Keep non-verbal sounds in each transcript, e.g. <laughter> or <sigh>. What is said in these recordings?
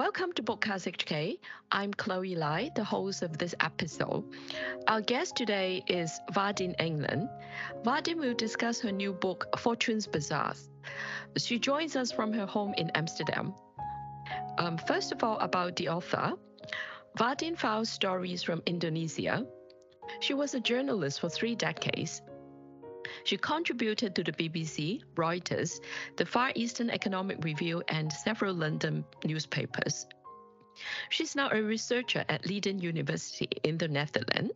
Welcome to Bookcast HK. I'm Chloe Lai, the host of this episode. Our guest today is Vaudine England. Vaudine will discuss her new book, Fortune's Bazaars. She joins us from her home in Amsterdam. Um, first of all, about the author. Vaudine files stories from Indonesia. She was a journalist for three decades she contributed to the BBC, Reuters, the Far Eastern Economic Review, and several London newspapers. She's now a researcher at Leiden University in the Netherlands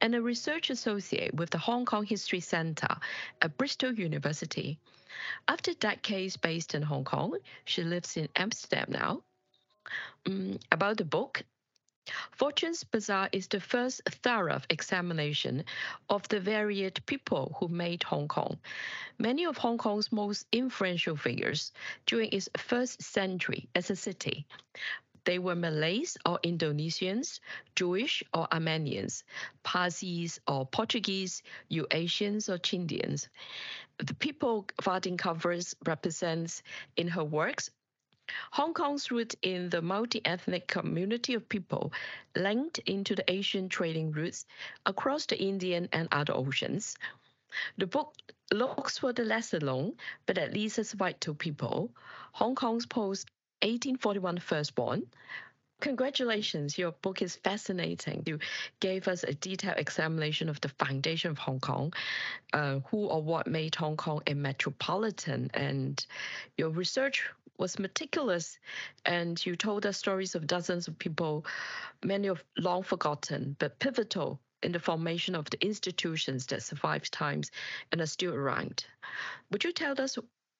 and a research associate with the Hong Kong History Centre at Bristol University. After decades based in Hong Kong, she lives in Amsterdam now. Um, about the book, Fortune's Bazaar is the first thorough examination of the varied people who made Hong Kong. Many of Hong Kong's most influential figures during its first century as a city. They were Malays or Indonesians, Jewish or Armenians, Parsis or Portuguese, Eurasians or Chindians. The people Vaudine covers represents in her works Hong Kong's route in the multi ethnic community of people linked into the Asian trading routes across the Indian and other oceans. The book looks for the lesser known, but at least as vital people, Hong Kong's post 1841 firstborn. Congratulations, your book is fascinating. You gave us a detailed examination of the foundation of Hong Kong, uh, who or what made Hong Kong a metropolitan, and your research was meticulous, and you told us stories of dozens of people, many of long forgotten but pivotal in the formation of the institutions that survived times and are still around. Would you tell us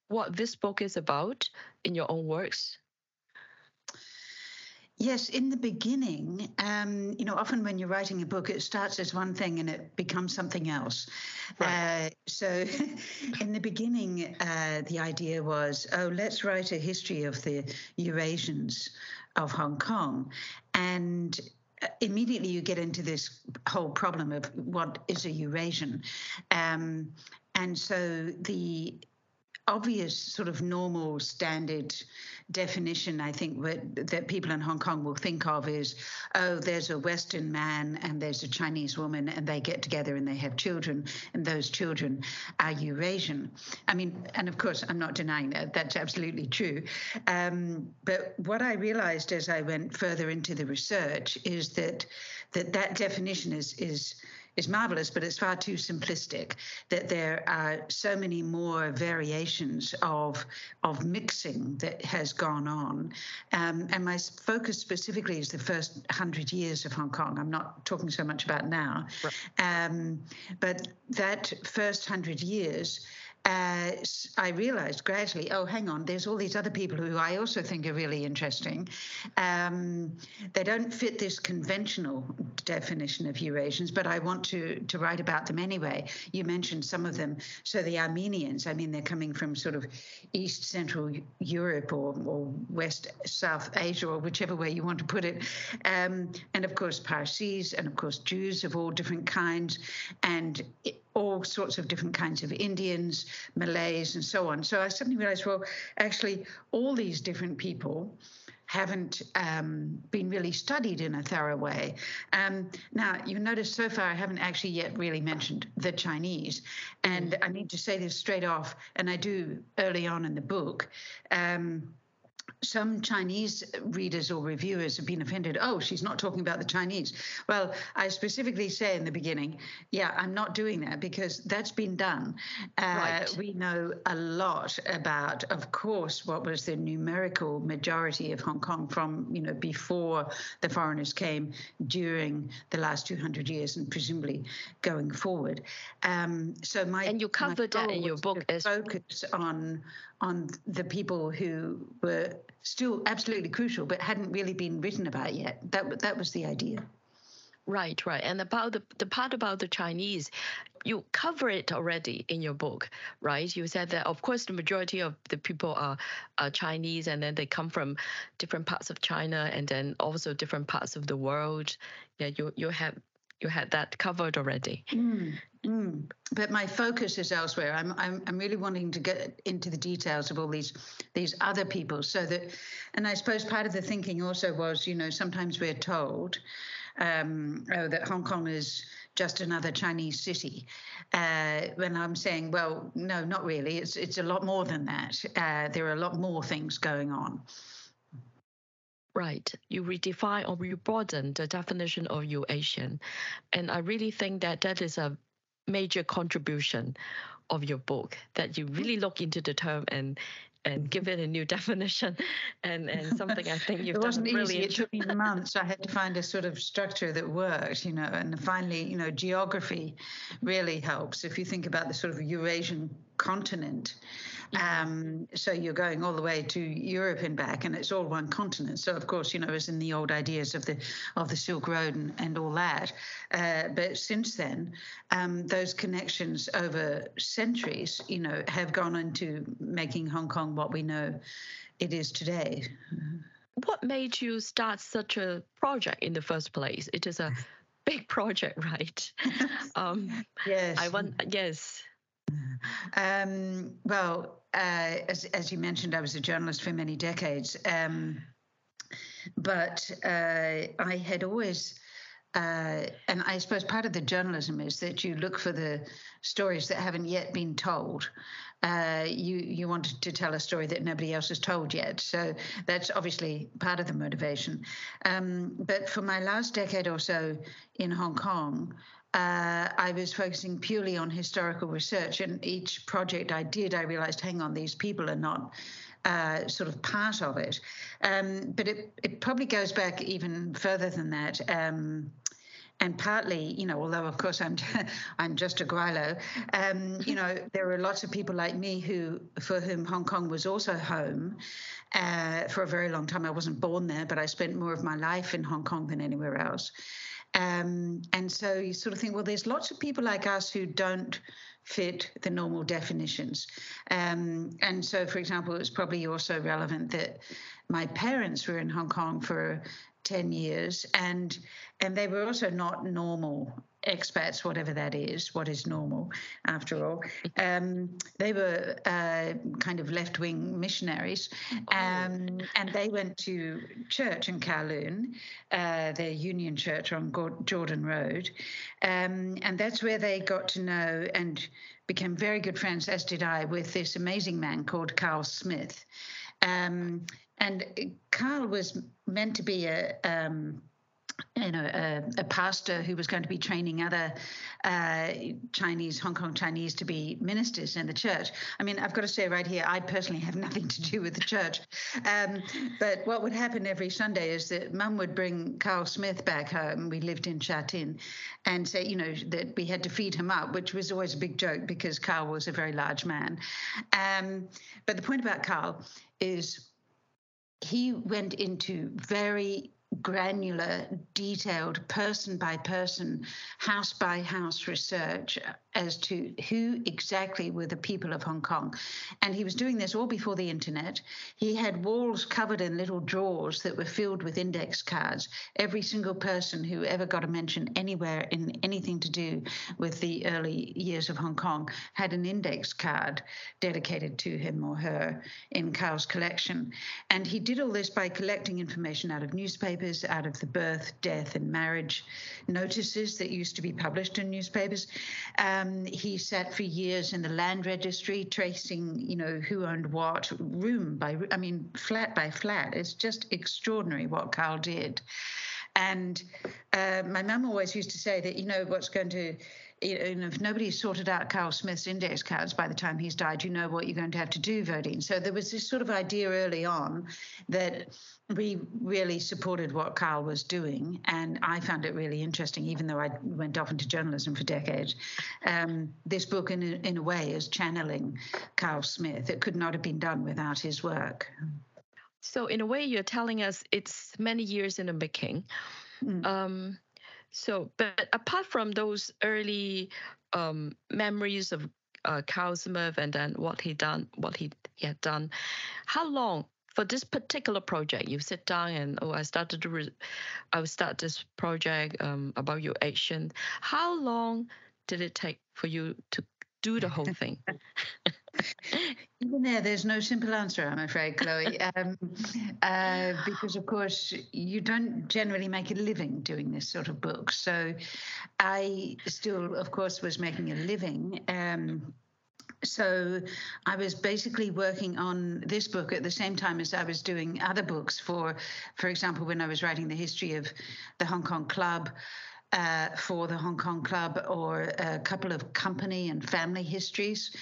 what this book is about in your own works? Yes, in the beginning, um, you know, often when you're writing a book, it starts as one thing and it becomes something else. Right. Uh, so, <laughs> in the beginning, uh, the idea was, oh, let's write a history of the Eurasians of Hong Kong. And uh, immediately you get into this whole problem of what is a Eurasian. Um, and so the obvious sort of normal standard definition I think that, that people in Hong Kong will think of is oh there's a western man and there's a Chinese woman and they get together and they have children and those children are Eurasian. I mean and of course I'm not denying that. That's absolutely true. Um, but what I realized as I went further into the research is that that that definition is is is marvelous, but it's far too simplistic. That there are so many more variations of of mixing that has gone on, um, and my focus specifically is the first hundred years of Hong Kong. I'm not talking so much about now, right. um, but that first hundred years uh, I realized gradually, oh, hang on, there's all these other people who I also think are really interesting. Um, they don't fit this conventional definition of Eurasians, but I want to, to write about them anyway. You mentioned some of them. So the Armenians, I mean, they're coming from sort of East Central Europe or, or West South Asia or whichever way you want to put it. Um, and of course, Parsis, and of course, Jews of all different kinds. And it, all sorts of different kinds of Indians, Malays, and so on. So I suddenly realized, well, actually, all these different people haven't um, been really studied in a thorough way. Um, now, you notice so far I haven't actually yet really mentioned the Chinese. And I need to say this straight off, and I do early on in the book. Um, some Chinese readers or reviewers have been offended. Oh, she's not talking about the Chinese. Well, I specifically say in the beginning, yeah, I'm not doing that because that's been done. Uh, right. We know a lot about, of course, what was the numerical majority of Hong Kong from, you know, before the foreigners came, during the last 200 years, and presumably going forward. Um, so my and you covered that in your book as focus on on the people who were still absolutely crucial but hadn't really been written about yet. That that was the idea. Right, right. And about the, the part about the Chinese, you cover it already in your book, right? You said that, of course, the majority of the people are, are Chinese and then they come from different parts of China and then also different parts of the world. Yeah, you, you have you had that covered already. Mm, mm. but my focus is elsewhere. I'm, I'm I'm really wanting to get into the details of all these these other people, so that, and I suppose part of the thinking also was, you know, sometimes we're told um, oh, that Hong Kong is just another Chinese city. Uh, when I'm saying, well, no, not really. It's it's a lot more than that. Uh, there are a lot more things going on. Right. You redefine or you broaden the definition of Eurasian. And I really think that that is a major contribution of your book, that you really look into the term and and give it a new <laughs> definition and and something I think you've it wasn't done really easy. It took me months. I had to find a sort of structure that worked, you know, and finally, you know, geography really helps. If you think about the sort of Eurasian continent, um, so you're going all the way to Europe and back, and it's all one continent. So of course, you know, as in the old ideas of the of the Silk Road and, and all that. Uh, but since then, um, those connections over centuries, you know, have gone into making Hong Kong what we know it is today. What made you start such a project in the first place? It is a <laughs> big project, right? <laughs> Um, yes. I want yes. <laughs> Um, well, uh, as, as you mentioned, I was a journalist for many decades. Um, but uh, I had always, uh, and I suppose part of the journalism is that you look for the stories that haven't yet been told. Uh, you you want to tell a story that nobody else has told yet. So that's obviously part of the motivation. Um, but for my last decade or so in Hong Kong, uh, I was focusing purely on historical research. And each project I did, I realized, hang on, these people are not uh, sort of part of it. Um, but it, it probably goes back even further than that. Um, and partly, you know, although of course I'm <laughs> I'm just a Gweilo, um, you know, <laughs> there are lots of people like me who for whom Hong Kong was also home uh, for a very long time. I wasn't born there, but I spent more of my life in Hong Kong than anywhere else. Um, and so you sort of think, well, there's lots of people like us who don't fit the normal definitions. Um, and so, for example, it's probably also relevant that my parents were in Hong Kong for 10 years and and they were also not normal expats, whatever that is, what is normal after all. Um, they were uh, kind of left wing missionaries, oh. um, and they went to church in Kowloon, uh, the Union Church on Jordan Road. Um, and that's where they got to know and became very good friends, as did I, with this amazing man called Carl Smith. Um, and Carl was meant to be a um, you know, a, a, pastor who was going to be training other uh, Chinese, Hong Kong Chinese to be ministers in the church. I mean, I've got to say right here, I personally have nothing to do with the church. Um, but what would happen every Sunday is that mum would bring Carl Smith back home. We lived in Sha Tin and say, you know, that we had to feed him up, which was always a big joke because Carl was a very large man. Um, but the point about Carl is he went into very granular, detailed, person by person, house by house research as to who exactly were the people of Hong Kong. And he was doing this all before the internet. He had walls covered in little drawers that were filled with index cards. Every single person who ever got a mention anywhere in anything to do with the early years of Hong Kong had an index card dedicated to him or her in Carl's collection. And he did all this by collecting information out of newspapers, out of the birth, death, and marriage notices that used to be published in newspapers. Um, um, he sat for years in the land registry, tracing, you know, who owned what, room by, I mean, flat by flat. It's just extraordinary what Carl did. And uh, my mum always used to say that, you know, what's going to you know, if nobody's sorted out Carl Smith's index cards by the time he's died, you know what you're going to have to do, voting. So there was this sort of idea early on that we really supported what Carl was doing, and I found it really interesting, even though I went off into journalism for decades. Um, this book, in a, in a way, is channeling Carl Smith. It could not have been done without his work. So, in a way, you're telling us it's many years in the making. Mm. Um, so, but apart from those early um, memories of uh, Smith and then what he done, what he, he had done, how long for this particular project you sit down and oh I started to re- I will start this project um, about action. How long did it take for you to do the whole thing? <laughs> Even there, there's no simple answer, I'm afraid, Chloe, <laughs> um, uh, because of course you don't generally make a living doing this sort of book. So I still, of course, was making a living. Um, so I was basically working on this book at the same time as I was doing other books for, for example, when I was writing the history of the Hong Kong Club. Uh, for the Hong Kong Club, or a couple of company and family histories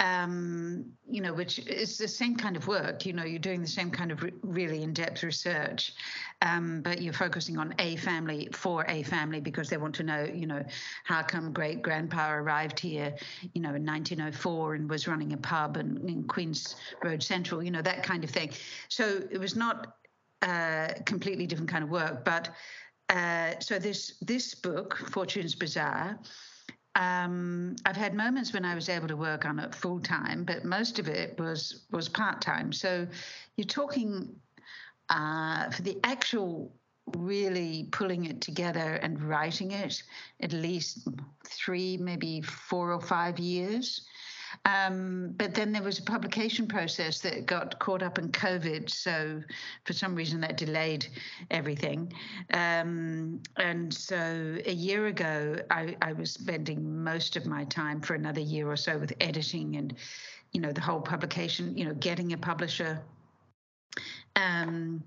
um, you know, which is the same kind of work. You know, you're doing the same kind of re- really in-depth research, um, but you're focusing on a family for a family because they want to know, you know, how come great grandpa arrived here, you know, in 1904 and was running a pub in, in Queens Road Central, you know, that kind of thing. So it was not a completely different kind of work, but. Uh, so this this book, Fortune's Bazaar, um, I've had moments when I was able to work on it full time, but most of it was was part time. So you're talking uh, for the actual really pulling it together and writing it at least three, maybe four or five years. Um, but then there was a publication process that got caught up in COVID. So for some reason that delayed everything. Um, and so a year ago, I, I was spending most of my time for another year or so with editing and, you know, the whole publication, you know, getting a publisher. Um,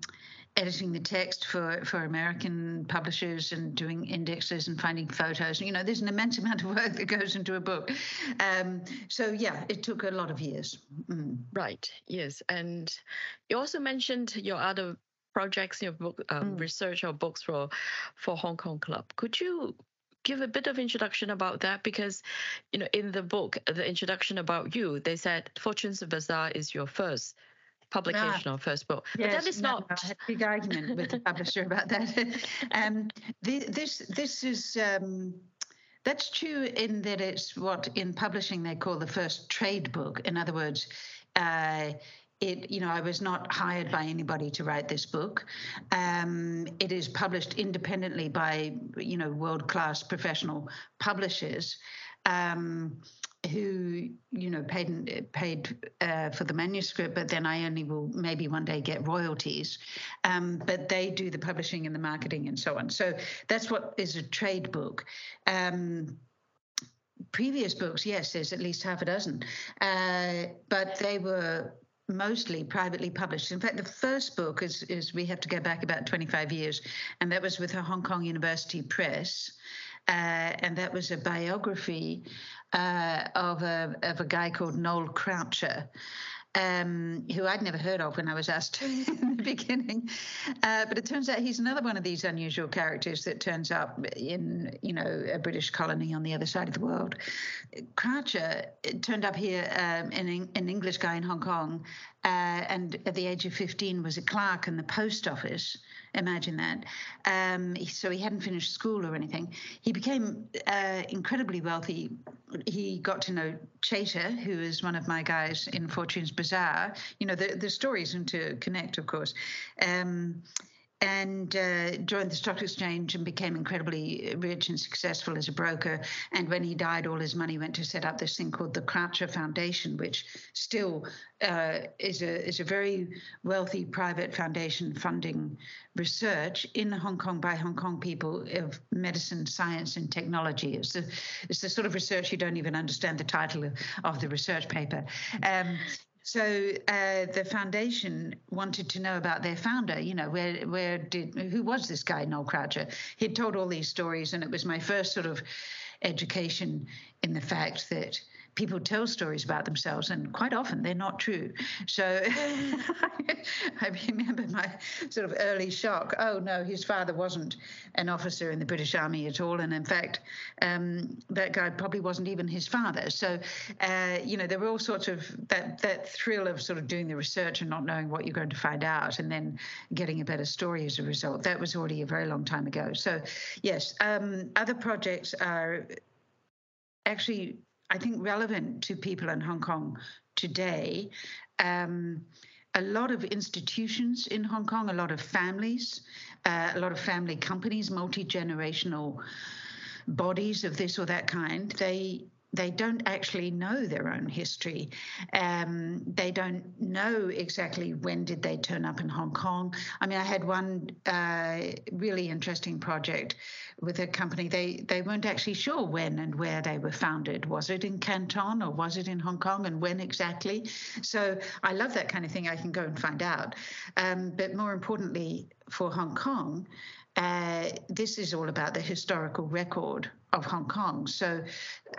editing the text for, for American publishers and doing indexes and finding photos. You know, there's an immense amount of work that goes into a book. Um, so, yeah, it took a lot of years. Mm. Right, yes. And you also mentioned your other projects, your book um, mm. research or books for, for Hong Kong Club. Could you give a bit of introduction about that because you know in the book the introduction about you they said fortune's of bazaar is your first publication ah, or first book. Yes, but that is no, not. I had a big argument with the publisher about that. <laughs> um, the, this this is. Um, that's true in that it's what in publishing they call the first trade book. In other words, uh, it, you know, I was not hired by anybody to write this book. Um, it is published independently by, you know, world class professional publishers. Um, who you know paid paid uh, for the manuscript, but then I only will maybe one day get royalties. Um, but they do the publishing and the marketing and so on. So that's what is a trade book. Um, previous books, yes, there's at least half a dozen, uh, but they were mostly privately published. In fact, the first book is, is we have to go back about 25 years, and that was with the Hong Kong University Press. Uh, and that was a biography uh, of a of a guy called Noel Croucher. Um, who I'd never heard of when I was asked to <laughs> in the beginning. Uh, but it turns out he's another one of these unusual characters that turns up in, you know, a British colony on the other side of the world. Croucher turned up here, um, an, an English guy in Hong Kong, uh, and at the age of 15 was a clerk in the post office. Imagine that. Um, so he hadn't finished school or anything. He became uh, incredibly wealthy. He got to know Chater, who is one of my guys in Fortune's Bazaar. You know, the, the stories interconnect, of course. Um, and uh, joined the stock exchange and became incredibly rich and successful as a broker. And when he died, all his money went to set up this thing called the Croucher Foundation, which still uh, is a is a very wealthy private foundation funding research in Hong Kong by Hong Kong people of medicine, science, and technology. It's the it's the sort of research you don't even understand the title of, of the research paper. Um, so uh, the foundation wanted to know about their founder. You know, where where did who was this guy Noel Croucher? He'd told all these stories, and it was my first sort of education in the fact that people tell stories about themselves, and quite often they're not true. So <laughs> I remember my sort of early shock. Oh no, his father wasn't an officer in the British Army at all, and in fact, um, that guy probably wasn't even his father. So, uh, you know, there were all sorts of that that thrill of sort of doing the research and not knowing what you're going to find out, and then getting a better story as a result. That was already a very long time ago. So, yes, um, other projects are actually I think, relevant to people in Hong Kong today. Um, a lot of institutions in Hong Kong, a lot of families, uh, a lot of family companies, multi generational bodies of this or that kind, they they don't actually know their own history. Um, they don't know exactly when did they turn up in Hong Kong. I mean, I had one uh, really interesting project with a company. They they weren't actually sure when and where they were founded. Was it in Canton or was it in Hong Kong, and when exactly? So I love that kind of thing. I can go and find out. Um, but more importantly, for Hong Kong. Uh, this is all about the historical record of Hong Kong. So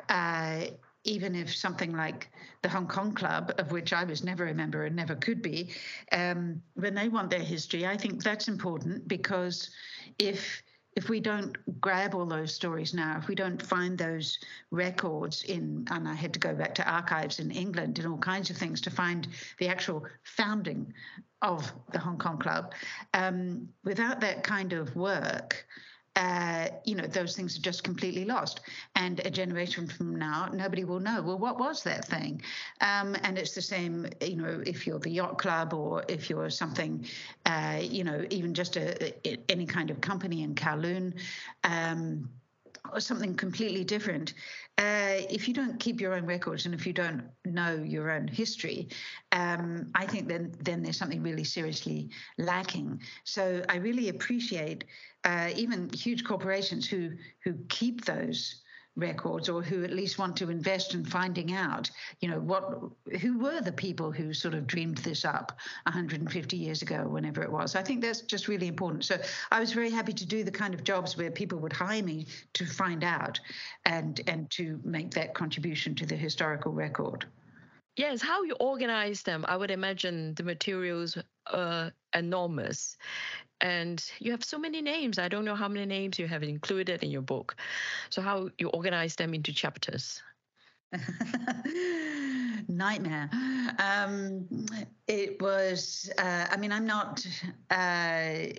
uh, even if something like the Hong Kong Club, of which I was never a member and never could be, um, when they want their history, I think that's important because if if we don't grab all those stories now, if we don't find those records in, and I had to go back to archives in England and all kinds of things to find the actual founding of the Hong Kong Club, um, without that kind of work, uh, you know, those things are just completely lost. And a generation from now, nobody will know, well, what was that thing? Um, and it's the same, you know, if you're the yacht club or if you're something, uh, you know, even just a, a, any kind of company in Kowloon. Um, or something completely different. Uh, if you don't keep your own records and if you don't know your own history, um, I think then then there's something really seriously lacking. So I really appreciate uh, even huge corporations who who keep those records or who at least want to invest in finding out you know what who were the people who sort of dreamed this up 150 years ago whenever it was. I think that's just really important. So i was very happy to do the kind of jobs where people would hire me to find out and and to make that contribution to the historical record Yes, how you organize them, I would imagine the materials are enormous. And you have so many names. I don't know how many names you have included in your book. So how you organize them into chapters? <laughs> Nightmare. Um, it was, uh, I mean, I'm not. Uh,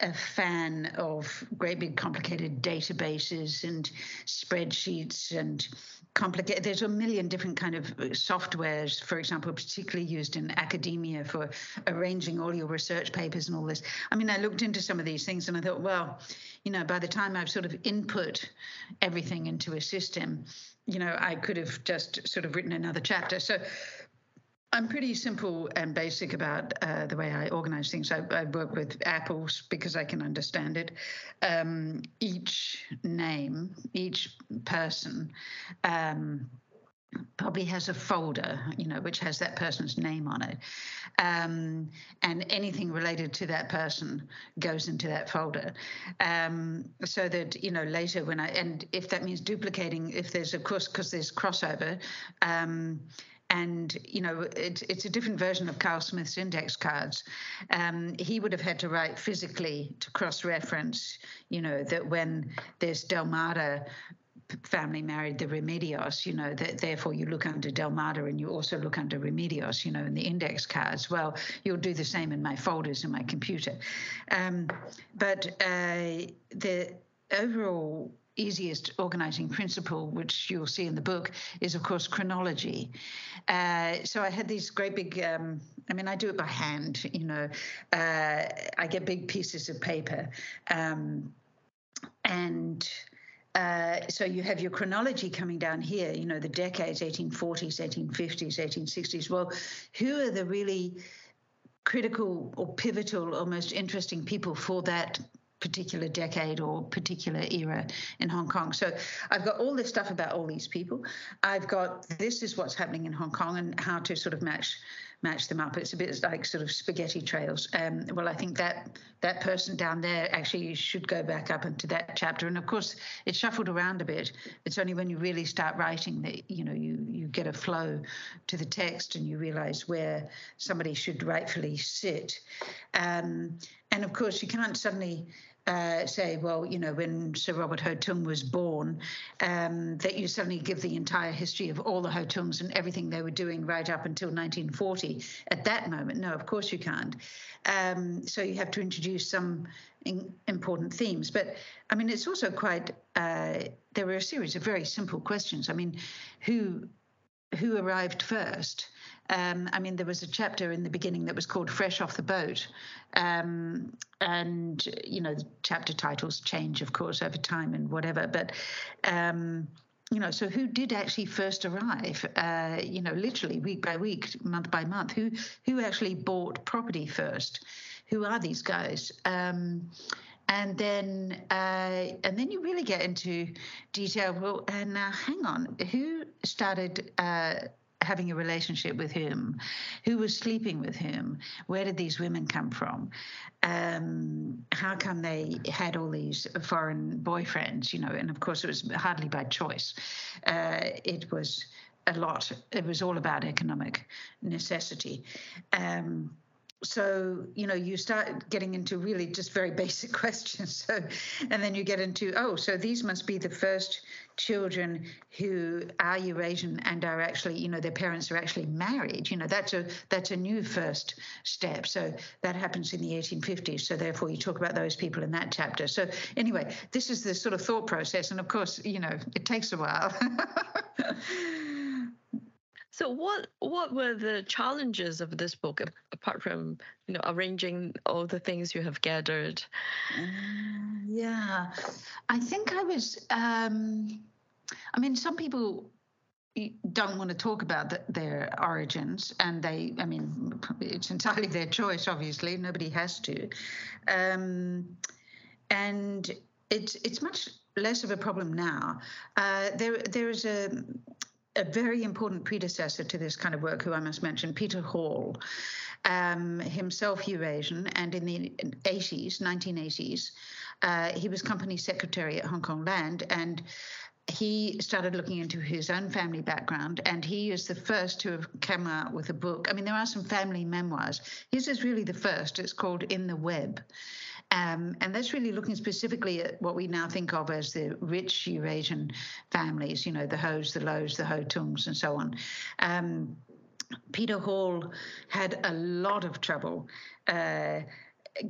a fan of great big complicated databases and spreadsheets and complicated there's a million different kind of uh, softwares for example particularly used in academia for arranging all your research papers and all this. I mean i looked into some of these things and i thought well you know by the time i've sort of input everything into a system you know i could have just sort of written another chapter. So I'm pretty simple and basic about uh, the way I organize things. I, I, work with apples because I can understand it. Um, each name, each person, um, probably has a folder, you know, which has that person's name on it. Um, and anything related to that person goes into that folder. Um, so that, you know, later when I, and if that means duplicating, if there's, of course, because there's crossover, um, and you know it, it's a different version of Carl Smith's index cards. Um, he would have had to write physically to cross-reference, you know, that when there's D'Almada family married the Remedios, you know, that therefore you look under D'Almada and you also look under Remedios, you know, in the index cards. Well, you'll do the same in my folders in my computer. Um, but uh, the overall easiest organizing principle, which you'll see in the book, is of course chronology. Uh, so I had these great big, um, I mean, I do it by hand, you know, uh, I get big pieces of paper. Um, and uh, so you have your chronology coming down here, you know, the decades, 1840s, 1850s, 1860s. Well, who are the really critical or pivotal or most interesting people for that particular decade or particular era in Hong Kong. So I've got all this stuff about all these people. I've got this is what's happening in Hong Kong and how to sort of match match them up. It's a bit like sort of spaghetti trails. Um, well, I think that that person down there actually should go back up into that chapter. And of course, it's shuffled around a bit. It's only when you really start writing that you know you you get a flow to the text and you realize where somebody should rightfully sit. Um, and of course, you can't suddenly uh, say, well, you know, when Sir Robert Ho Tung was born, um, that you suddenly give the entire history of all the Ho Tungs and everything they were doing right up until 1940 at that moment. No, of course you can't. Um, so you have to introduce some in, important themes. But I mean, it's also quite, uh, there were a series of very simple questions. I mean, who who arrived first? Um, I mean, there was a chapter in the beginning that was called Fresh Off the Boat. Um, and, you know, chapter titles change, of course, over time and whatever. But, um, you know, so who did actually first arrive? Uh, you know, literally week by week, month by month. Who who actually bought property first? Who are these guys? Um, and then uh, and then you really get into detail. Well, and now hang on, who started? Uh, having a relationship with whom, who was sleeping with whom, where did these women come from, um, how come they had all these foreign boyfriends, you know, and of course it was hardly by choice. Uh, it was a lot. It was all about economic necessity. Um, so you know you start getting into really just very <laughs> basic questions so and then you get into oh so these must be the first children who are eurasian and are actually you know their parents are actually married. You know that's a that's a new first step. So that happens in the 1850s so therefore you talk about those people in that chapter. So anyway this is the sort of thought process. And of course you know it takes a while <laughs> So what what were the challenges of this book apart from you know arranging all the things you have gathered? Uh, yeah, I think I was. Um, I mean, some people don't want to talk about the, their origins, and they. I mean, it's entirely their choice. Obviously, nobody has to, um, and it's it's much less of a problem now. Uh, there there is a a very important predecessor to this kind of work, who I must mention, Peter Hall, um, himself Eurasian, and in the 80s, 1980s, uh, he was company secretary at Hong Kong Land, and he started looking into his own family background, and he is the first to have come out with a book. I mean, there are some family memoirs. His is really the first. It's called In the Web. Um, and that's really looking specifically at what we now think of as the rich Eurasian families, you know, the Hos, the Lows, the Ho Tungs, and so on. Um, Peter Hall had a lot of trouble. Uh,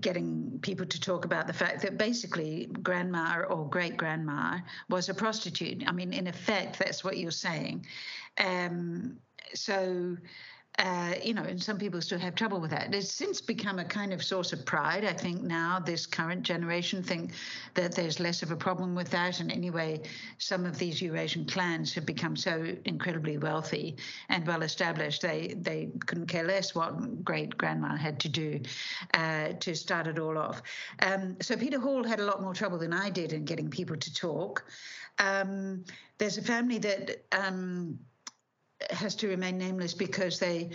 getting people to talk about the fact that basically grandma or great grandma was a prostitute. I mean, in effect, that's what you're saying. Um, so uh, you know, and some people still have trouble with that. It's since become a kind of source of pride. I think now this current generation think that there's less of a problem with that. And anyway, some of these Eurasian clans have become so incredibly wealthy and well established. They they couldn't care less what great grandma had to do uh, to start it all off. Um, so Peter Hall had a lot more trouble than I did in getting people to talk. Um, there's a family that. Um, has to remain nameless because they,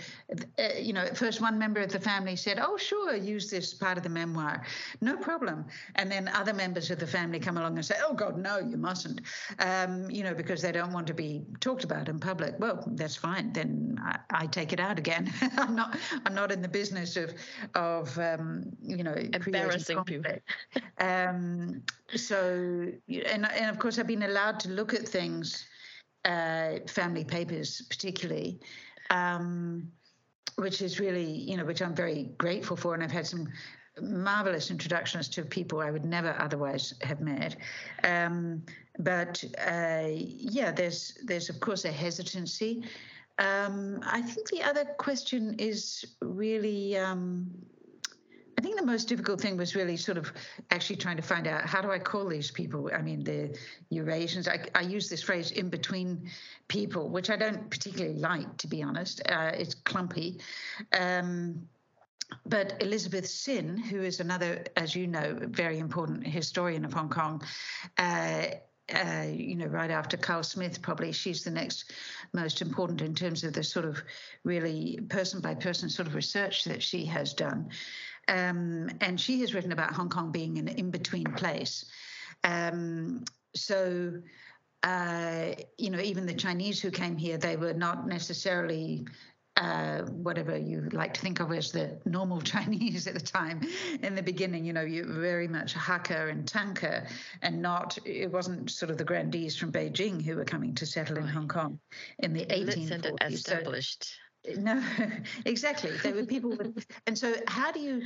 uh, you know, at first one member of the family said, "Oh, sure, use this part of the memoir, no problem," and then other members of the family come along and say, "Oh God, no, you mustn't," um, you know, because they don't want to be talked about in public. Well, that's fine. Then I, I take it out again. <laughs> I'm not. I'm not in the business of of um, you know embarrassing people. um, so and and of course I've been allowed to look at things uh, family papers, particularly, um, which is really, you know, which I'm very grateful for. And I've had some marvelous introductions to people I would never otherwise have met. Um, but uh, yeah, there's there's of course a hesitancy. Um, I think the other question is really um, I think the most difficult thing was really sort of actually trying to find out how do I call these people? I mean, the Eurasians. I, I use this phrase in between people, which I don't particularly like, to be honest. Uh, it's clumpy. Um, but Elizabeth Sin, who is another, as you know, very important historian of Hong Kong, uh, uh, you know, right after Carl Smith, probably she's the next most important in terms of the sort of really person by person sort of research that she has done. Um, and she has written about Hong Kong being an in between place. Um, so, uh, you know, even the Chinese who came here, they were not necessarily uh, whatever you like to think of as the normal <laughs> Chinese at the time. In the beginning, you know, you were very much Hakka and Tanka, and not it wasn't sort of the grandees from Beijing who were coming to settle in Hong Kong in the 1840s. Established. So, <laughs> no, exactly. There were people with, and so how do you?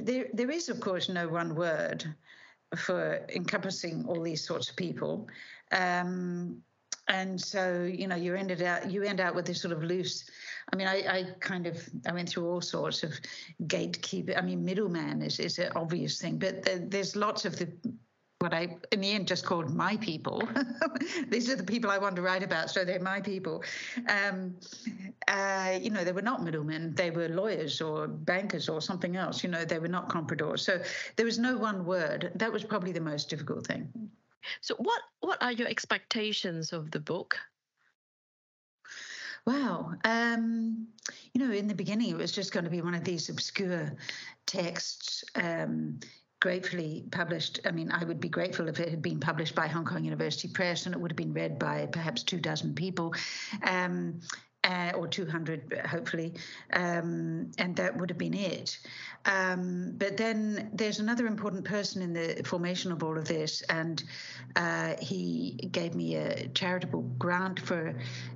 There, there is of course no one word for encompassing all these sorts of people, um, and so you know you ended out you end out with this sort of loose. I mean, I, I kind of I went through all sorts of gatekeeper. I mean, middleman is is an obvious thing, but there's lots of the what I, in the end, just called my people. <laughs> These are the people I want to write about, so they're my people. Um, uh, you know, they were not middlemen; they were lawyers or bankers or something else. You know, they were not compradors. So there was no one word. That was probably the most difficult thing. So, what what are your expectations of the book? Wow. Um, you know, in the beginning, it was just going to be one of these obscure texts. Um, gratefully published. I mean, I would be grateful if it had been published by Hong Kong University Press and it would have been read by perhaps two dozen people. Um, uh, or 200, hopefully, um, and that would have been it. Um, but then there's another important person in the formation of all of this, and uh, he gave me a charitable grant for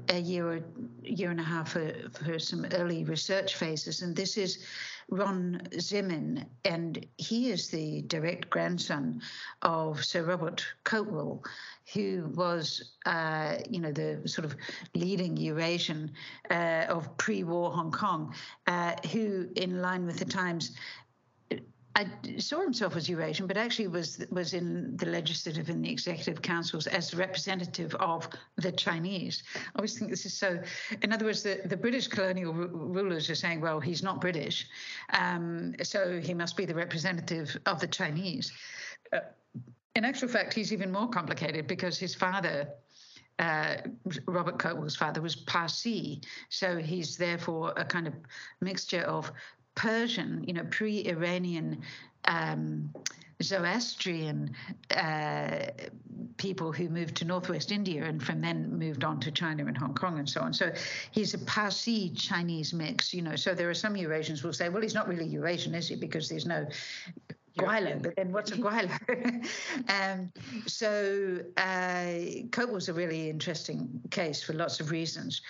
a year or year and a half for, for some early research phases, and this is Ron Zimmern, and he is the direct grandson of Sir Robert Kotewall, who was, uh, you know, the sort of leading Eurasian uh, of pre-war Hong Kong, uh, who, in line with the times, I saw himself as Eurasian, but actually was was in the legislative and the executive councils as the representative of the Chinese. I always think this is so. In other words, the, the British colonial r- rulers are saying, well, he's not British, um, so he must be the representative of the Chinese. Uh, in actual fact, he's even more complicated because his father. Uh, Robert Kotewall's father was Parsi, so he's therefore a kind of mixture of Persian, you know, pre-Iranian, um, Zoroastrian uh, people who moved to northwest India and from then moved on to China and Hong Kong and so on. So he's a Parsi Chinese mix, you know. So there are some Eurasians will say, well, he's not really Eurasian, is he? Because there's no Gweilo, but then what's a Gweilo? <laughs> um, so uh, was a really interesting case for lots of reasons.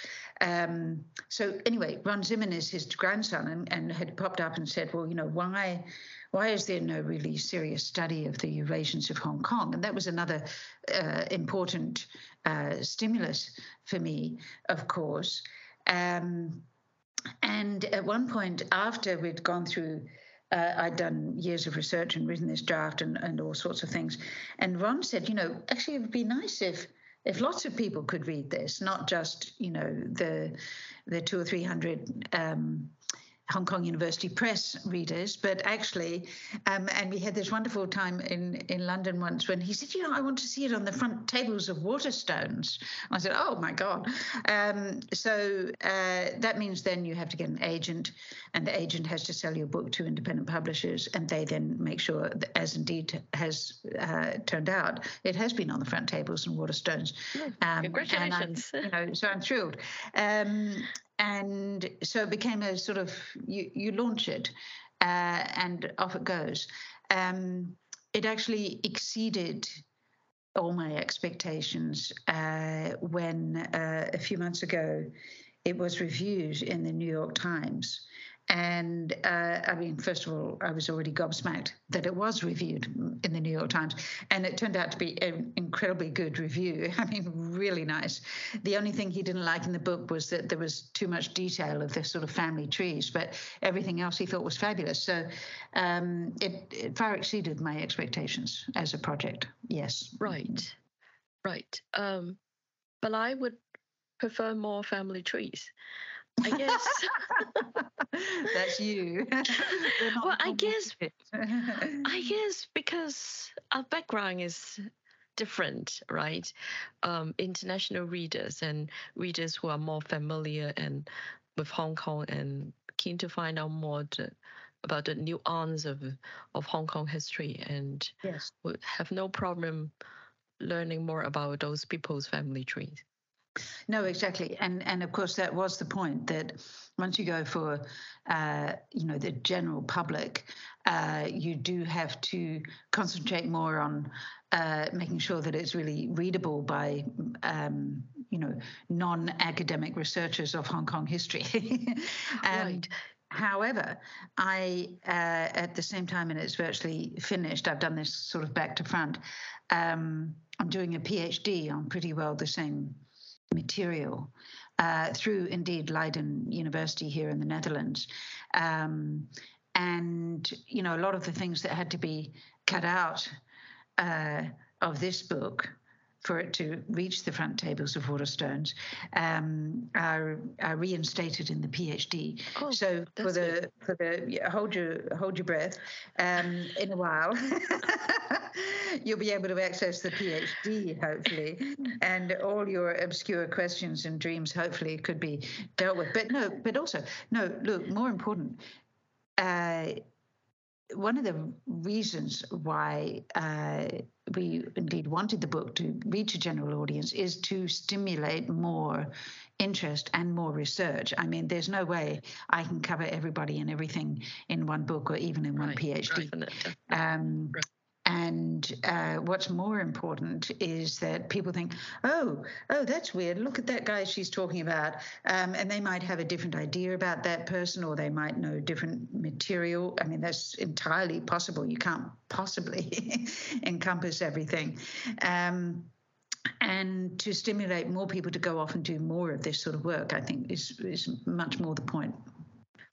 Um, so anyway, Ron Zimmern is his grandson and, and had popped up and said, well, you know, why why is there no really serious study of the Eurasians of Hong Kong? And that was another uh, important uh, stimulus for me, of course. Um, and at one point, after we'd gone through uh, I'd done years of research and written this draft and, and all sorts of things. And Ron said, you know, actually, it would be nice if if lots of people could read this, not just you know the the two or three hundred um, Hong Kong University Press readers, but actually, um, and we had this wonderful time in, in London once when he said, You know, I want to see it on the front tables of Waterstones. I said, Oh my God. Um, so uh, that means then you have to get an agent, and the agent has to sell your book to independent publishers, and they then make sure, that, as indeed has uh, turned out, it has been on the front tables and Waterstones. Um, Congratulations. you know, so I'm thrilled. Um, and so it became a sort of you you launch it uh, and off it goes. Um, it actually exceeded all my expectations uh, when uh, a few months ago it was reviewed in the New York Times and uh, I mean, first of all, I was already gobsmacked that it was reviewed in the New York Times, and it turned out to be an incredibly good review. <laughs> I mean, really nice. The only thing he didn't like in the book was that there was too much detail of the sort of family trees, but everything else he thought was fabulous. So um, it, it far exceeded my expectations as a project. Yes. Right. Right. Um, but I would prefer more family trees. I guess. <laughs> That's you. <laughs> well, I guess. <laughs> I guess because our background is different, right? Um, international readers and readers who are more familiar and with Hong Kong and keen to find out more to, about the nuance of of Hong Kong history and yes. would have no problem learning more about those people's family trees. No, exactly, and and of course that was the point that once you go for, uh, you know, the general public, uh, you do have to concentrate more on uh, making sure that it's really readable by, um, you know, non-academic researchers of Hong Kong history. <laughs> right. However, I, uh, at the same time, and it's virtually finished, I've done this sort of back to front. Um, I'm doing a PhD on pretty well the same material uh, through indeed Leiden University here in the Netherlands. Um, and, you know, a lot of the things that had to be cut out uh, of this book for it to reach the front tables of Waterstones um, are, are reinstated in the PhD. Oh, so for the good. for the yeah, hold your hold your breath. Um, in a while, <laughs> you'll be able to access the PhD hopefully, and all your obscure questions and dreams hopefully could be dealt with. But no, but also no. Look, more important. Uh, one of the reasons why uh, we indeed wanted the book to reach a general audience is to stimulate more interest and more research. I mean, there's no way I can cover everybody and everything in one book or even in one Right, PhD. definitely. Um, and uh, what's more important is that people think, oh, oh, that's weird. Look at that guy she's talking about. Um, and they might have a different idea about that person or they might know different material. I mean, that's entirely possible. You can't possibly <laughs> encompass everything. Um, and to stimulate more people to go off and do more of this sort of work, I think is, is much more the point.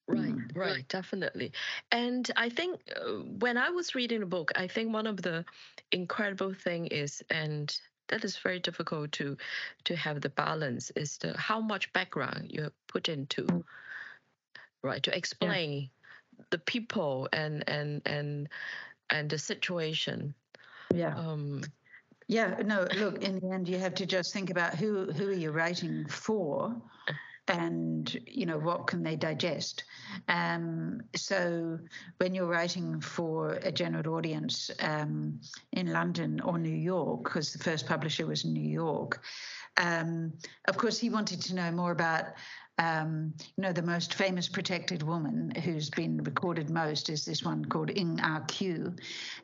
Right, Mm. right, definitely. And I think uh, when I was reading the book, I think one of the incredible thing is, and that is very difficult to to have the balance, is the how much background you put into, right, to explain the people and and and and the situation. Yeah. Um, Yeah, no, look, <laughs> in the end you have to just think about who who are you writing for and you know what can they digest um, so when you're writing for a general audience um, in london or new york because the first publisher was in new york um, of course he wanted to know more about um, you know, the most famous protected woman who's been recorded most is this one called Ing Ah Q.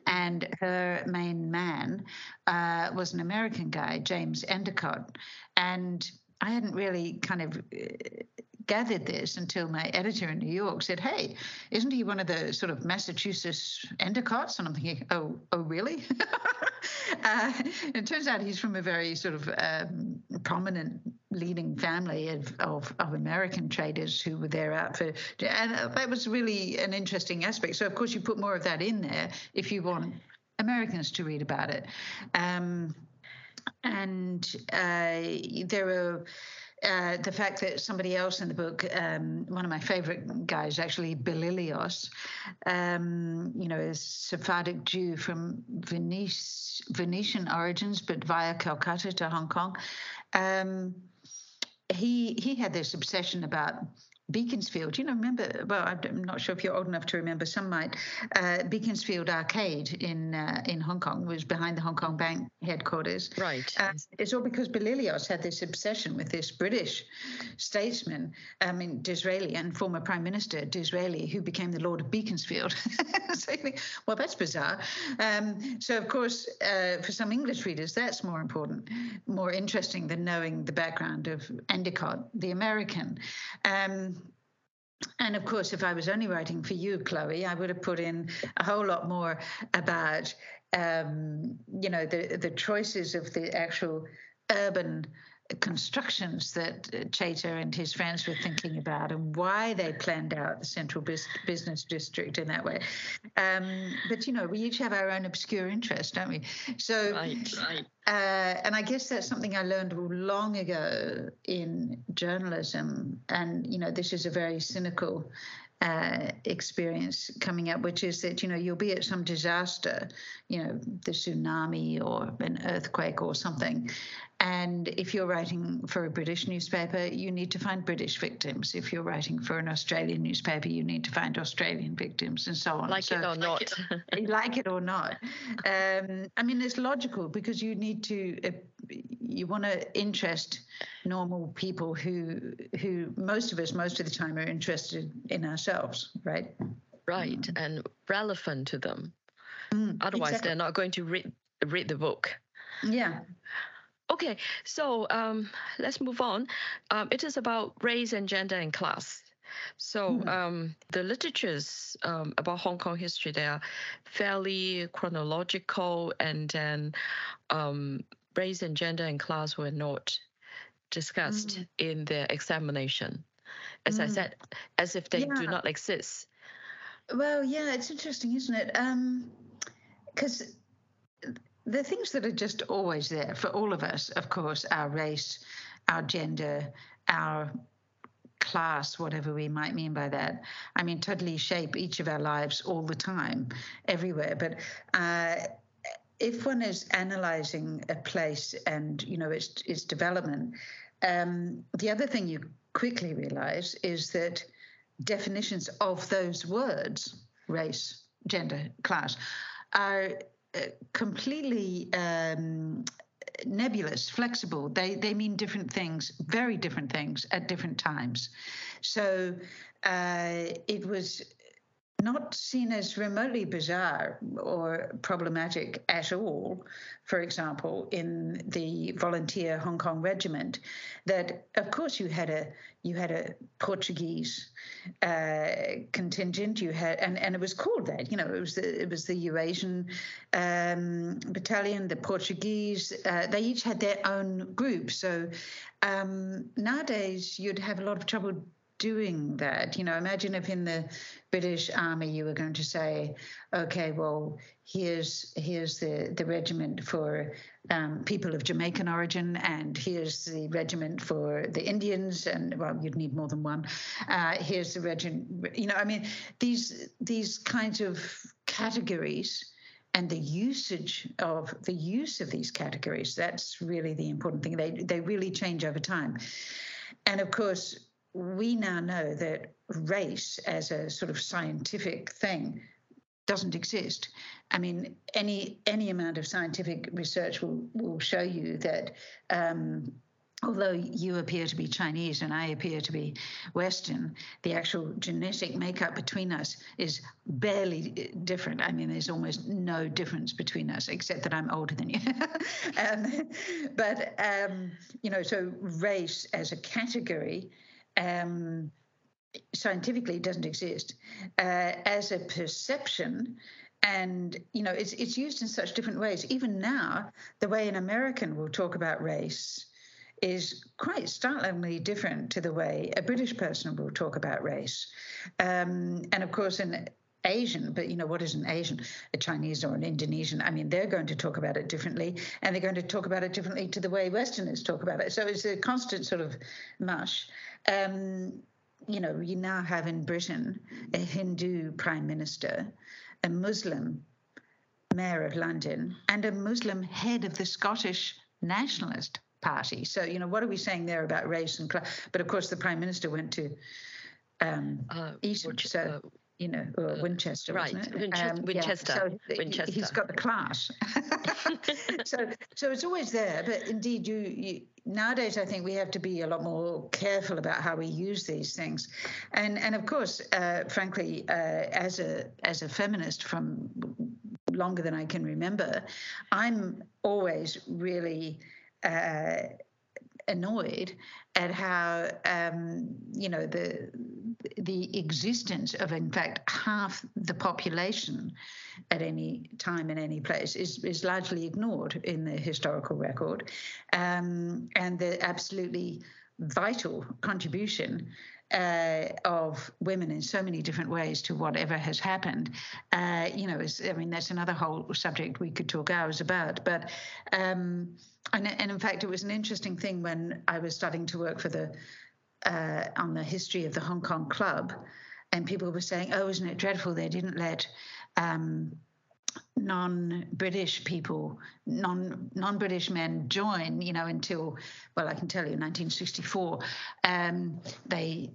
And her main man uh, was an American guy, James Endicott. And I hadn't really kind of uh, gathered this until my editor in New York said, "Hey, isn't he one of the sort of Massachusetts Endicotts?" And I'm thinking, "Oh, oh, really?" <laughs> uh, it turns out he's from a very sort of um, prominent leading family of, of, of American traders who were there out for, and uh, that was really an interesting aspect. So of course you put more of that in there if you want Americans to read about it. Um, and uh, there are uh, the fact that somebody else in the book, um, one of my favorite guys, actually Belilios, um, you know, a Sephardic Jew from Venice, Venetian origins, but via Calcutta to Hong Kong. Um, he he had this obsession about Beaconsfield. You know, remember? Well, I'm not sure if you're old enough to remember. Some might. Uh, Beaconsfield Arcade in uh, in Hong Kong was behind the Hong Kong Bank headquarters. right. Uh, it's all because Belilios had this obsession with this British statesman, I mean, Disraeli, and former Prime Minister Disraeli, who became the Lord of Beaconsfield. <laughs> so think, well, that's bizarre. Um, so, of course, uh, for some English readers, that's more important, more interesting than knowing the background of Endicott, the American. Um, and of course, if I was only writing for you, Chloe, I would have put in a whole lot more about, um, you know, the the choices of the actual urban constructions that uh, Chater and his friends were thinking about and why they planned out the central bus- business district in that way. Um, but you know, we each have our own obscure interests, don't we? So, Right, right. uh, and I guess that's something I learned long ago in journalism. And, you know, this is a very cynical uh, experience coming up, which is that, you know, you'll be at some disaster, you know, the tsunami or an earthquake or something. And if you're writing for a British newspaper, you need to find British victims. If you're writing for an Australian newspaper, you need to find Australian victims and so on. Like so, it or not. <laughs> like it or not. Um, I mean, it's logical because you need to, uh, you want to interest normal people who, who most of us, most of the time, are interested in ourselves, right? right. And relevant to them. Mm, Otherwise, exactly. they're not going to read read the book. Yeah. Okay, so um, let's move on. Um, it is about race and gender and class. So Mhm. um, the literatures um, about Hong Kong history they are fairly chronological, and then um, race and gender and class were not discussed Mm. in the examination. As I Mm. said, as if they do not exist. Well, yeah, it's interesting, isn't it? Um, Because the things that are just always there for all of us, of course, our race, our gender, our class, whatever we might mean by that. I mean, totally shape each of our lives all the time, everywhere. But uh, if one is analyzing a place and you know its its development, um, the other thing you quickly realize is that definitions of those words, race, gender, class, are completely um, nebulous, flexible. They they mean different things, very different things at different times. So uh, it was not seen as remotely bizarre or problematic at all, for example, in the volunteer Hong Kong regiment, that of course you had a you had a Portuguese uh, contingent, you had and, and it was called that, you know, it was the it was the Eurasian um, battalion, the Portuguese, uh, they each had their own group. So um, nowadays you'd have a lot of trouble doing that. You know, imagine if in the British Army you were going to say, okay, well, here's here's the the regiment for um, people of Jamaican origin, and here's the regiment for the Indians, and well, you'd need more than one. Uh, here's the regiment. You know, I mean, these these kinds of categories and the usage of the use of these categories that's really the important thing they they really change over time and of course we now know that race as a sort of scientific thing doesn't exist. I mean, any any amount of scientific research will will show you that. Um, although you appear to be Chinese and I appear to be Western, the actual genetic makeup between us is barely different. I mean, there's almost no difference between us, except that I'm older than you. <laughs> um, but, um, you know, so race as a category um, scientifically it doesn't exist uh, as a perception. And you know it's it's used in such different ways. Even now the way an american will talk about race is quite startlingly different to the way a british person will talk about race. Um, and of course an Asian, but you know, what is an Asian? A Chinese or an Indonesian? I mean, they're going to talk about it differently, and they're going to talk about it differently to the way Westerners talk about it. So it's a constant sort of mush. Um, you know, you now have in Britain a Hindu prime minister, a Muslim mayor of London, and a Muslim head of the Scottish Nationalist Party. So, you know, what are we saying there about race and class? But of course, the prime minister went to um, uh, Eton. Which, so, uh, you know, or uh, Winchester, right? Winchester. Um, Winchester. Yeah. So Winchester. He's got the class. <laughs> <laughs> so, so it's always there. But indeed, you, you, nowadays I think we have to be a lot more careful about how we use these things, and and of course, uh, frankly, uh, as a as a feminist from longer than I can remember, I'm always really. Uh, annoyed at how um, you know the the existence of in fact half the population at any time in any place is is largely ignored in the historical record, um, and the absolutely vital contribution uh, of women in so many different ways to whatever has happened. Uh, you know, I mean, that's another whole subject we could talk hours about. But um, and, and in fact, it was an interesting thing when I was starting to work for the uh, on the history of the Hong Kong Club, and people were saying, "Oh, isn't it dreadful they didn't let." Um, non-British people, non non-British men join, you know, until well, I can tell you, 1964. Um, they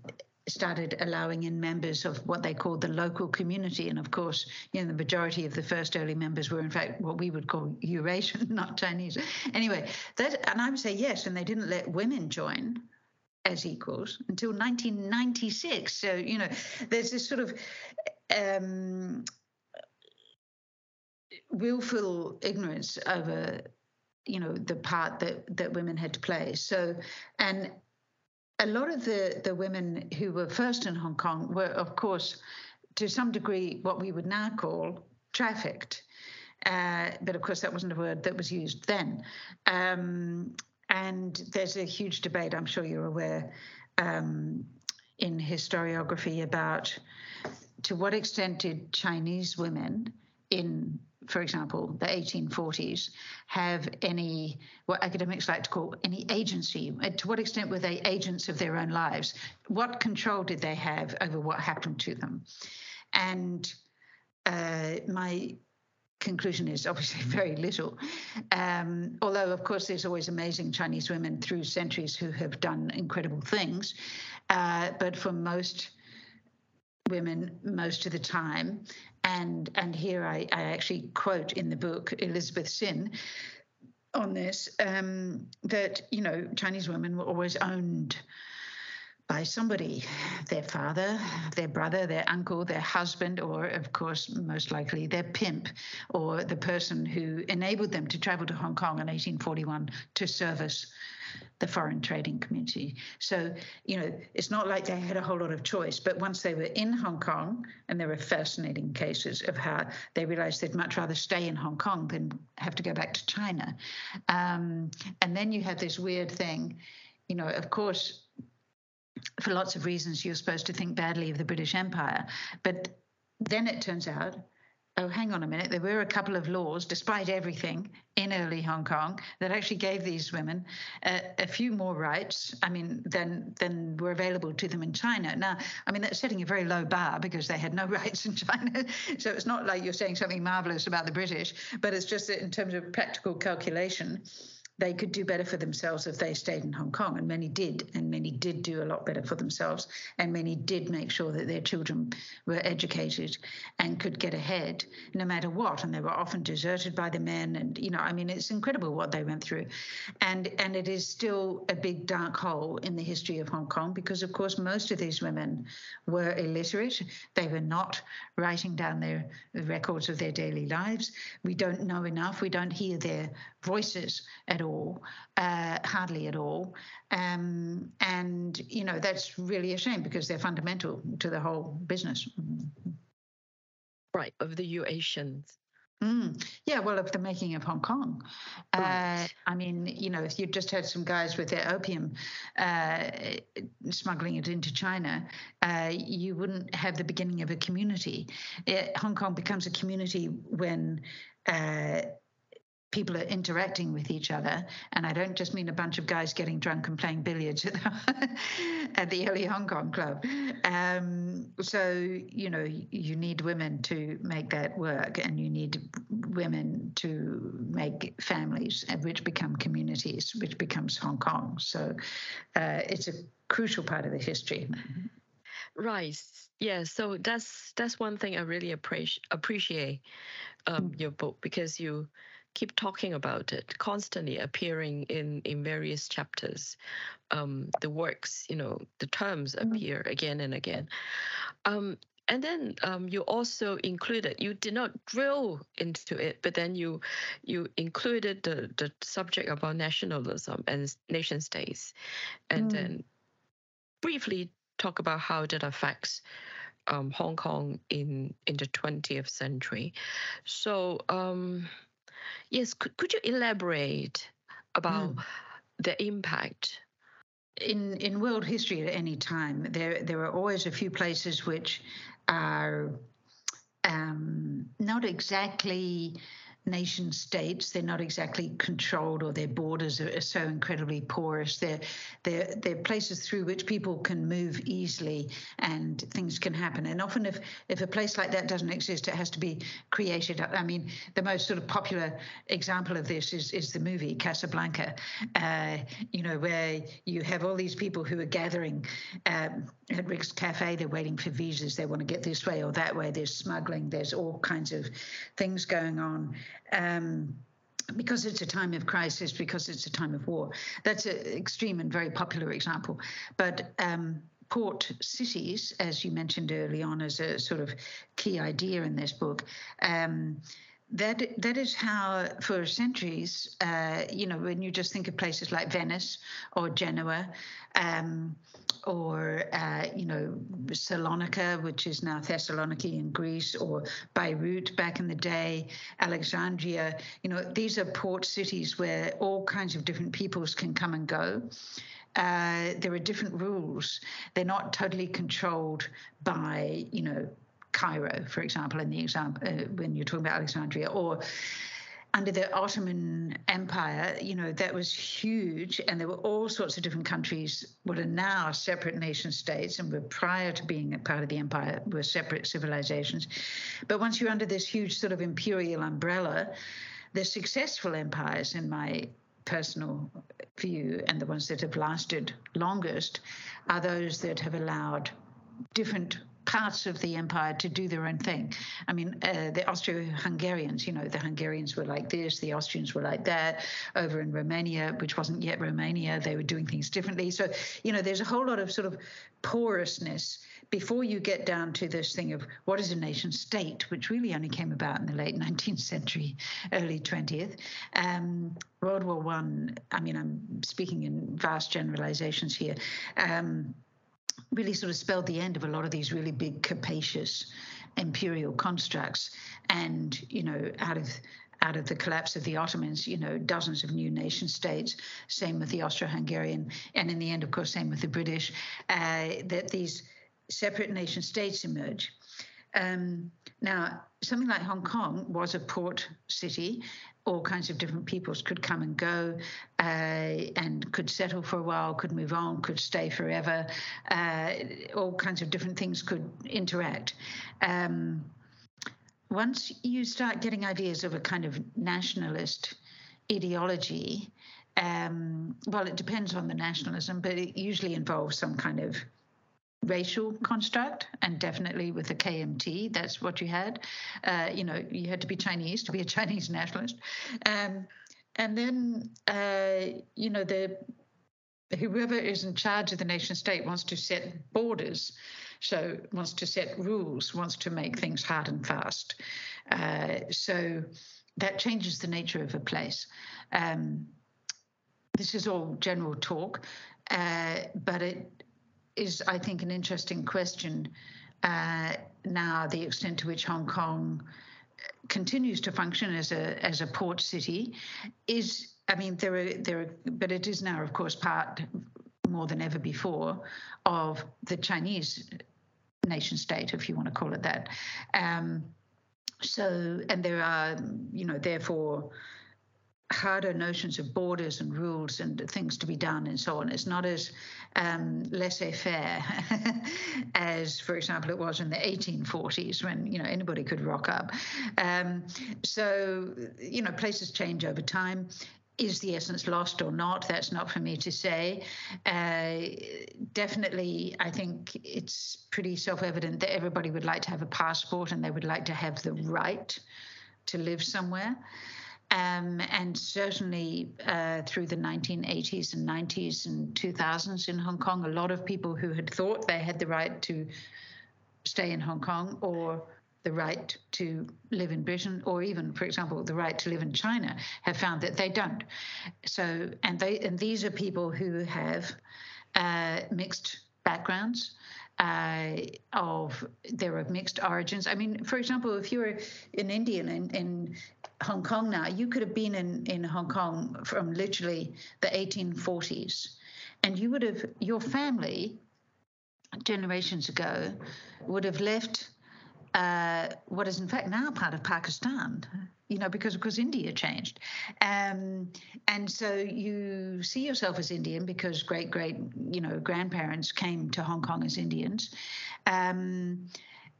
started allowing in members of what they called the local community. And of course, you know, the majority of the first early members were, in fact, what we would call <laughs> Eurasian, not Chinese. Anyway, that, and I would say yes, and they didn't let women join as equals until 1996. So, you know, there's this sort of um, willful ignorance over you know the part that that women had to play so and a lot of the, the women who were first in Hong Kong were, of course, to some degree, what we would now call trafficked. Uh, but of course, that wasn't a word that was used then. Um, and there's a huge debate, I'm sure you're aware, um, in historiography about to what extent did Chinese women in for example, the 1840s, have any, what academics like to call any agency? Uh, to what extent were they agents of their own lives? What control did they have over what happened to them? And uh, my conclusion is obviously <laughs> very little. Um, although, of course, there's always amazing Chinese women through centuries who have done incredible things. Uh, but for most women, most of the time, and and here I, I actually quote in the book Elizabeth Sinn on this um, that you know Chinese women were always owned by somebody their father, their brother, their uncle, their husband, or, of course, most likely their pimp, or the person who enabled them to travel to Hong Kong in 1841 to service the foreign trading community. So, you know, it's not like they had a whole lot of choice, but once they were in Hong Kong, and there were fascinating cases of how they realized they'd much rather stay in Hong Kong than have to go back to China. Um, and then you have this weird thing, you know, of course, for lots of reasons, you're supposed to think badly of the British Empire. But then it turns out oh, hang on a minute, there were a couple of laws, despite everything, in early Hong Kong that actually gave these women uh, a few more rights, I mean, than, than were available to them in China. Now, I mean, that's setting a very low bar because they had no <laughs> rights in China. So it's not like you're saying something marvelous about the British, but it's just that in terms of practical calculation, they could do better for themselves if they stayed in Hong Kong. And many did, and many did do a lot better for themselves. And many did make sure that their children were educated and could get ahead no matter what. And they were often deserted by the men. And, you know, I mean, it's incredible what they went through. And, and it is still a big dark hole in the history of Hong Kong because, of course, most of these women were illiterate. They were not writing down their records of their daily lives. We don't know enough. We don't hear their voices at uh, hardly at all. Um, and, you know, that's really a shame because they're fundamental to the whole business. Right, of the Eurasians. Mm. Yeah, well, of the making of Hong Kong. Right. Uh, I mean, you know, if you just had some guys with their opium uh, smuggling it into China, uh, you wouldn't have the beginning of a community. It, uh, Hong Kong becomes a community when uh, people are interacting with each other. And I don't just mean a bunch of guys getting drunk and playing billiards <laughs> at the, at the early Hong Kong club. Um, so, you know, you need women to make that work, and you need women to make families, which become communities, which becomes Hong Kong. So uh, it's a crucial part of the history. Right. Yeah. So that's that's one thing I really appreciate appreciate um, mm. your book because you keep talking about it, constantly appearing in in various chapters. Um, the works, you know, the terms mm-hmm. appear again and again. Um, and then um, you also included you did not drill into it but then you you included the the subject about nationalism and nation states and mm. then briefly talk about how that affects um, hong kong in in the 20th century so um, Yes, could, could you elaborate about mm. the impact? In in world history at any time, there there are always a few places which are um, not exactly nation states. They're not exactly controlled, or their borders are, so incredibly porous. They're, they're, they're places through which people can move easily and things can happen. And often, if, if a place like that doesn't exist, it has to be created. I mean, the most sort of popular example of this is, is the movie Casablanca, uh, you know, where you have all these people who are gathering um, at Rick's Cafe. They're waiting for visas. They want to get this way or that way. There's smuggling. There's all kinds of things going on um, because it's a time of crisis, because it's a time of war. That's an extreme and very popular example. But um, port cities, as you mentioned early on, as a sort of key idea in this book. Um, that that is how, for centuries, uh, you know, when you just think of places like Venice or Genoa, um, or uh, you know Salonika, which is now Thessaloniki in Greece, or Beirut back in the day, Alexandria. You know, these are port cities where all kinds of different peoples can come and go. Uh, there are different rules. They're not totally controlled by you know Cairo, for example, in the example uh, when you're talking about Alexandria, or under the Ottoman Empire, you know, that was huge, and there were all sorts of different countries, what are now separate nation states, and were prior to being a part of the empire, were separate civilizations. But once you're under this huge sort of imperial umbrella, the successful empires, in my personal view, and the ones that have lasted longest, are those that have allowed different parts of the empire to do their own thing. I mean, uh, the Austro-Hungarians, you know, the Hungarians were like this, the Austrians were like that. Over in Romania, which wasn't yet Romania, they were doing things differently. So, you know, there's a whole lot of sort of porousness before you get down to this thing of what is a nation state, which really only came about in the late <laughs> 19th century, early 20th. Um, World War One. I, I mean, I'm speaking in vast generalizations here. Um, really sort of spelled the end of a lot of these really big, capacious imperial constructs. And, you know, out of out of the collapse of the Ottomans, you know, dozens of new nation states, same with the Austro-Hungarian, and in the end, of course, same with the British, uh, that these separate nation states emerge. Um, now, something like Hong Kong was a port city, all kinds of different peoples could come and go uh, and could settle for a while, could move on, could stay forever. Uh, all kinds of different things could interact. Um, once you start getting ideas of a kind of nationalist ideology, um, well, it depends on the nationalism, but it usually involves some kind of racial construct, and definitely with the KMT, that's what you had. Uh, you know, you had to be Chinese to be a <laughs> Chinese nationalist. Um, and then, uh, you know, the whoever is in charge of the nation state wants to set borders, so wants to set rules, wants to make things hard and fast. Uh, so that changes the nature of a place. Um, this is all general talk, uh, but it is, I think, an interesting question uh, now, the extent to which Hong Kong continues to function as a as a port city is I mean there are there are but it is now of course part more than ever before of the Chinese nation state if you want to call it that. Um, so and there are you know therefore harder notions of borders and rules and things to be done and so on. It's not as um, laissez-faire <laughs> as, for example, it was in the 1840s when you know anybody could rock up. Um, so you know places change over time. Is the essence lost or not? That's not for me to say. Uh, definitely, I think it's pretty self evident that everybody would like to have a passport and they would like to have the right to live somewhere. Um, and certainly uh, through the 1980s and 90s and 2000s in Hong Kong, a lot of people who had thought they had the right to stay in Hong Kong or the right to live in Britain, or even, for example, the right to live in China, have found that they don't. So, and they and these are people who have uh, mixed backgrounds. Uh, of they're of mixed origins. I mean, for example, if you're an Indian in, in Hong Kong now, you could have been in, in Hong Kong from literally the 1840s, and you would have, your family generations ago would have left uh, what is in fact now part of Pakistan, you know, because of course India changed. Um, and so you see yourself as Indian because great, great, you know, grandparents came to Hong Kong as Indians. Um,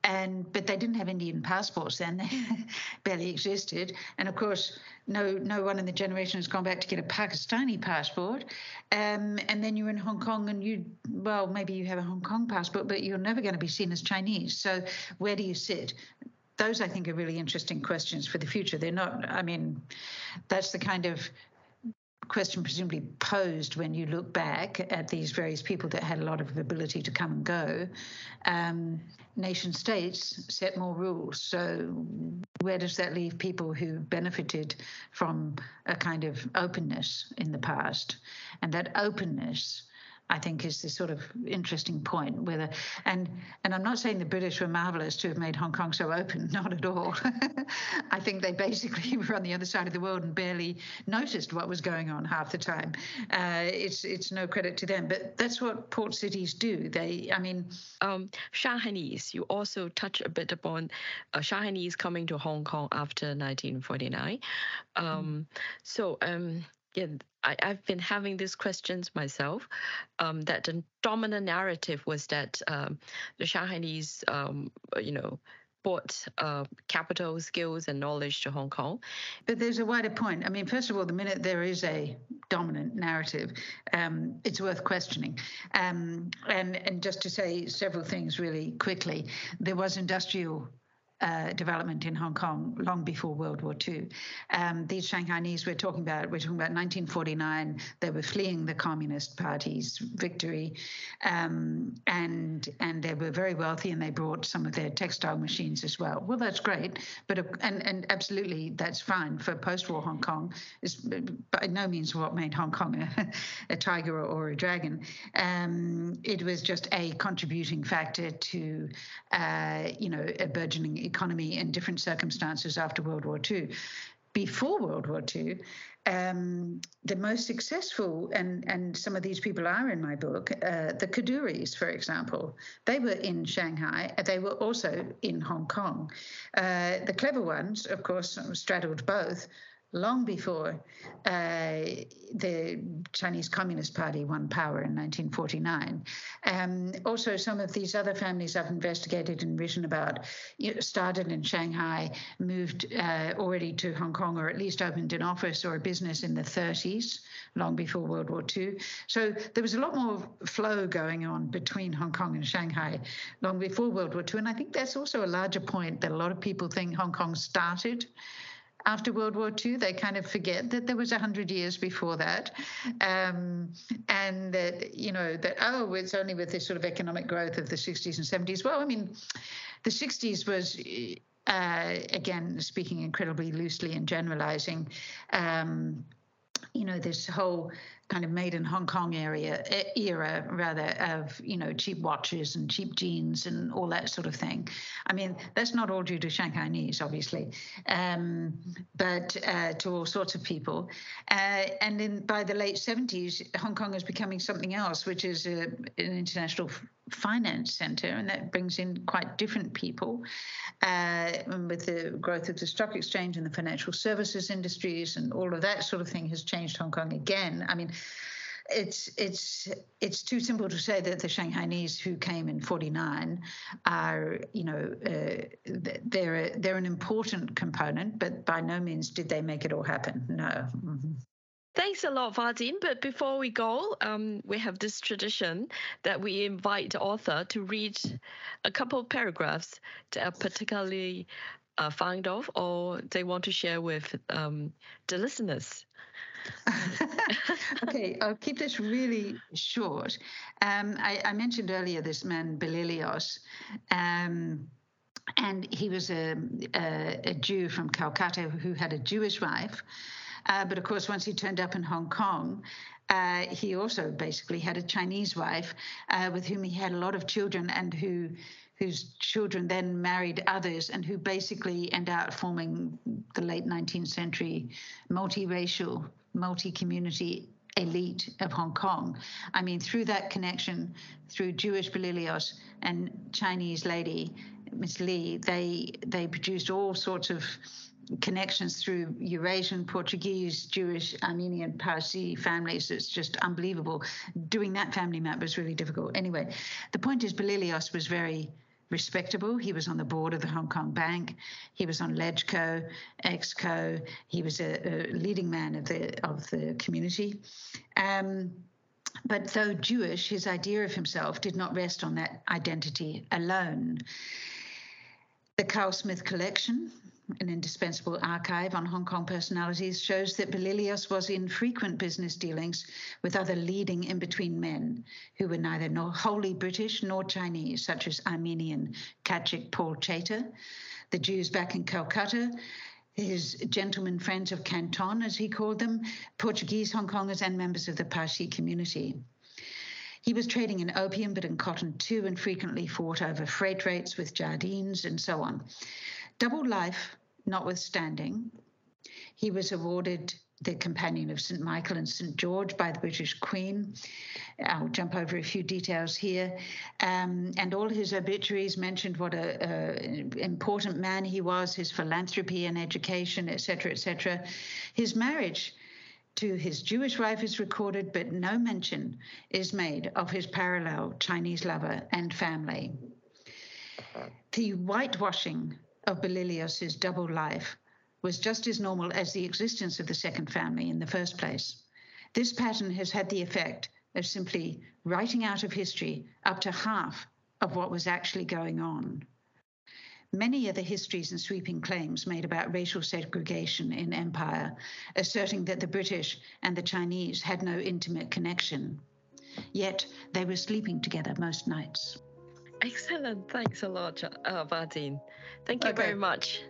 and but they didn't have Indian passports then; <laughs> they barely existed. And of course, no no one in the generation has gone back to get a Pakistani passport. Um, and then you're in Hong Kong, and you well maybe you have a Hong Kong passport, but you're never going to be seen as Chinese. So where do you sit? Those I think are really interesting questions for the future. They're not. I mean, that's the kind of question presumably posed when you look back at these various people that had a lot of ability to come and go. Um, nation states set more rules. So, where does that leave people who benefited from a kind of openness in the past? And that openness I think is the sort of interesting point. Whether and and I'm not saying the British were marvelous to have made Hong Kong so open, <laughs> not at all. <laughs> I think they basically <laughs> were on the other side of the world and barely noticed what was going on half the time. Uh, it's it's no credit to them, but that's what port cities do. They, I mean, um, Shanghainese. You also touch a bit upon uh, Shanghainese coming to Hong Kong after 1949. Um, mm. So um, yeah, I, have been having these questions myself. Um, that the dominant narrative was that um, the Shanghainese, um, you know, brought uh, capital, skills, and knowledge to Hong Kong. But there's a wider point. I mean, first of all, the minute there is a dominant narrative, um, it's worth questioning. Um, and and just to say several things really quickly, there was industrial uh, development in Hong Kong long before World War II. Um, these Shanghainese we're talking about, we're talking about 1949. They were fleeing the Communist Party's victory, um, and and they were very wealthy, and they brought some of their textile machines as well. Well, that's great, but uh, and and absolutely that's fine for post-war Hong Kong. Is by no means what made Hong Kong a, <laughs> a tiger or, or, a dragon. Um, it was just a contributing factor to, uh, you know, a burgeoning economy in different circumstances after World War II. Before World War II, um, the most successful, and, and some of these people are in my book, uh, the Kadoories, for example, they were in Shanghai. They were also in Hong Kong. Uh, the clever ones, of course, straddled both long before uh, the Chinese Communist Party won power in 1949. Um, also, some of these other families I've investigated and written about you know, started in Shanghai, moved uh, already to Hong Kong, or at least opened an office or a business in the 30s, long before World War II. So there was a lot more flow going on between Hong Kong and Shanghai long before World War II. And I think that's also a larger point that a lot of people think Hong Kong started after World War II. They kind of forget that there was a 100 years before that. Um, and that, you know, that, oh, it's only with this sort of economic growth of the 60s and 70s. Well, I mean, the 60s was. Uh, again, speaking incredibly loosely and generalizing, um, you know, this whole kind of made in Hong Kong area era rather of you know cheap watches and cheap jeans and all that sort of thing. I mean that's not all due to Shanghainese, obviously, um, but uh, to all sorts of people. Uh, and in by the late 70s, Hong Kong is becoming something else, which is a, an international finance center, and that brings in quite different people. Uh, with the growth of the stock exchange and the financial services industries and all of that sort of thing has changed Hong Kong again. I mean, it's it's it's too simple to say that the Shanghainese who came in '49 are you know uh, they're a, they're an important component, but by no means did they make it all happen. No. Mm-hmm. Thanks a lot, Vaudine. But before we go, um, we have this tradition that we invite the author to read a couple of paragraphs that are particularly uh, fond of or they want to share with um, the listeners. <laughs> okay, I'll keep this really short. Um, I, I, mentioned earlier this man, Belilios. Um, and he was a, a, a Jew from Calcutta who had a Jewish wife uh, but of course, once he turned up in Hong Kong, uh, he also basically had a Chinese wife uh, with whom he had a lot of children and who whose children then married others and who basically end up forming the late 19th century multiracial, multi-community elite of Hong Kong. I mean, through that connection, through Jewish Belilios and Chinese lady Miss Lee, they they produced all sorts of connections through Eurasian, Portuguese, Jewish, Armenian, Parsi families. It's just unbelievable. Doing that family map was really difficult. Anyway, the point is, Belilios was very respectable. He was on the board of the Hong Kong Bank. He was on Legco, Exco. He was a, a leading man of the of the community. Um, but though Jewish, his idea of himself did not rest on that identity alone. The Carl Smith collection, an indispensable archive on Hong Kong personalities, shows that Belilios was in frequent business dealings with other leading in between men who were neither nor wholly British nor Chinese, such as Armenian Catchick Paul Chater, the Jews back in Calcutta, his gentlemen friends of Canton, as he called them, Portuguese Hong Kongers, and members of the Parsi community. He was trading in opium, but in cotton too, and frequently fought over freight rates with Jardines and so on. Double life notwithstanding, he was awarded the Companion of St. Michael and St. George by the British Queen. I'll jump over a few details here. Um, and all his obituaries mentioned what an important man he was, his philanthropy and education, etc., etc. His marriage to his Jewish wife is recorded, but no mention is made of his parallel Chinese lover and family. The whitewashing of Belilios' double life was just as normal as the existence of the second family in the first place. This pattern has had the effect of simply writing out of history up to half of what was actually going on. Many are the histories and sweeping claims made about racial segregation in empire, asserting that the British and the Chinese had no intimate connection. Yet they were sleeping together most nights. Excellent. Thanks a lot, uh, Thank you okay. very much.